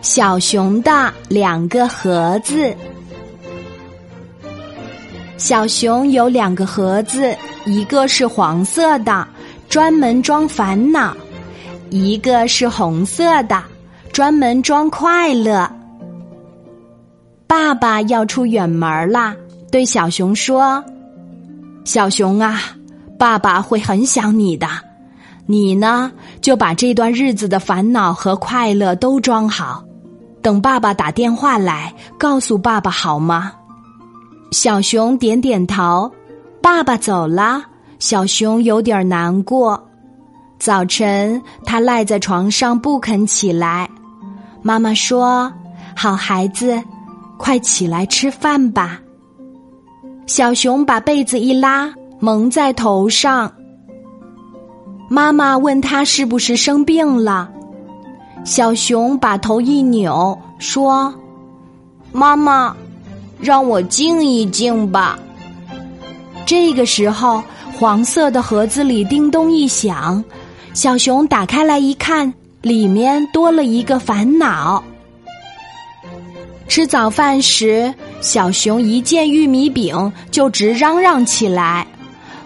小熊的两个盒子。小熊有两个盒子，一个是黄色的，专门装烦恼；一个是红色的，专门装快乐。爸爸要出远门啦，对小熊说：“小熊啊，爸爸会很想你的。你呢，就把这段日子的烦恼和快乐都装好。”等爸爸打电话来，告诉爸爸好吗？小熊点点头。爸爸走了，小熊有点难过。早晨，他赖在床上不肯起来。妈妈说：“好孩子，快起来吃饭吧。”小熊把被子一拉，蒙在头上。妈妈问他是不是生病了。小熊把头一扭，说：“妈妈，让我静一静吧。”这个时候，黄色的盒子里叮咚一响，小熊打开来一看，里面多了一个烦恼。吃早饭时，小熊一见玉米饼就直嚷嚷起来：“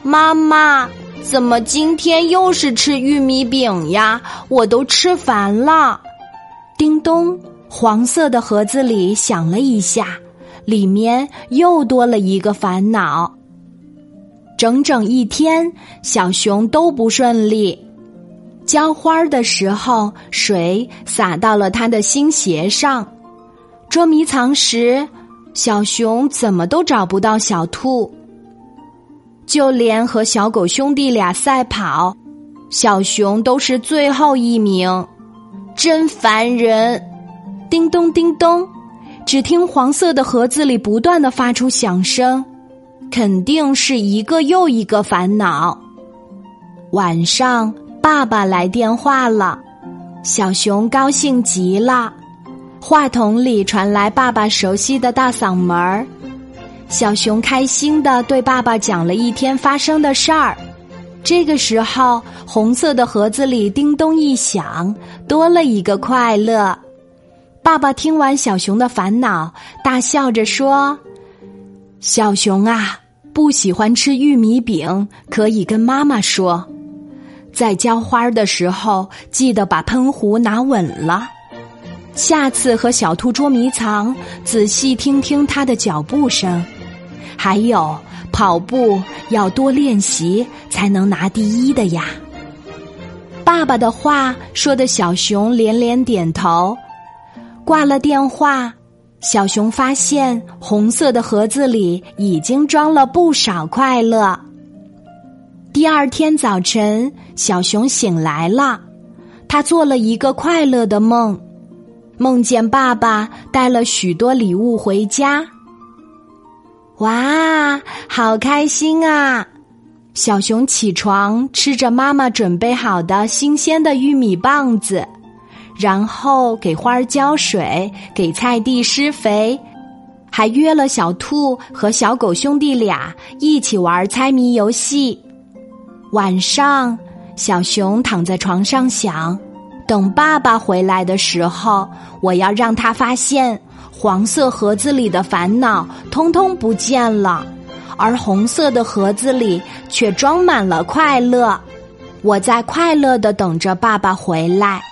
妈妈！”怎么今天又是吃玉米饼呀？我都吃烦了。叮咚，黄色的盒子里响了一下，里面又多了一个烦恼。整整一天，小熊都不顺利。浇花的时候，水洒到了他的新鞋上。捉迷藏时，小熊怎么都找不到小兔。就连和小狗兄弟俩赛跑，小熊都是最后一名，真烦人！叮咚叮咚，只听黄色的盒子里不断的发出响声，肯定是一个又一个烦恼。晚上，爸爸来电话了，小熊高兴极了，话筒里传来爸爸熟悉的大嗓门儿。小熊开心的对爸爸讲了一天发生的事儿。这个时候，红色的盒子里叮咚一响，多了一个快乐。爸爸听完小熊的烦恼，大笑着说：“小熊啊，不喜欢吃玉米饼，可以跟妈妈说。在浇花的时候，记得把喷壶拿稳了。下次和小兔捉迷藏，仔细听听它的脚步声。”还有跑步要多练习，才能拿第一的呀。爸爸的话说的小熊连连点头。挂了电话，小熊发现红色的盒子里已经装了不少快乐。第二天早晨，小熊醒来了，他做了一个快乐的梦，梦见爸爸带了许多礼物回家。哇，好开心啊！小熊起床，吃着妈妈准备好的新鲜的玉米棒子，然后给花儿浇水，给菜地施肥，还约了小兔和小狗兄弟俩一起玩猜谜游戏。晚上，小熊躺在床上想：等爸爸回来的时候，我要让他发现。黄色盒子里的烦恼通通不见了，而红色的盒子里却装满了快乐。我在快乐的等着爸爸回来。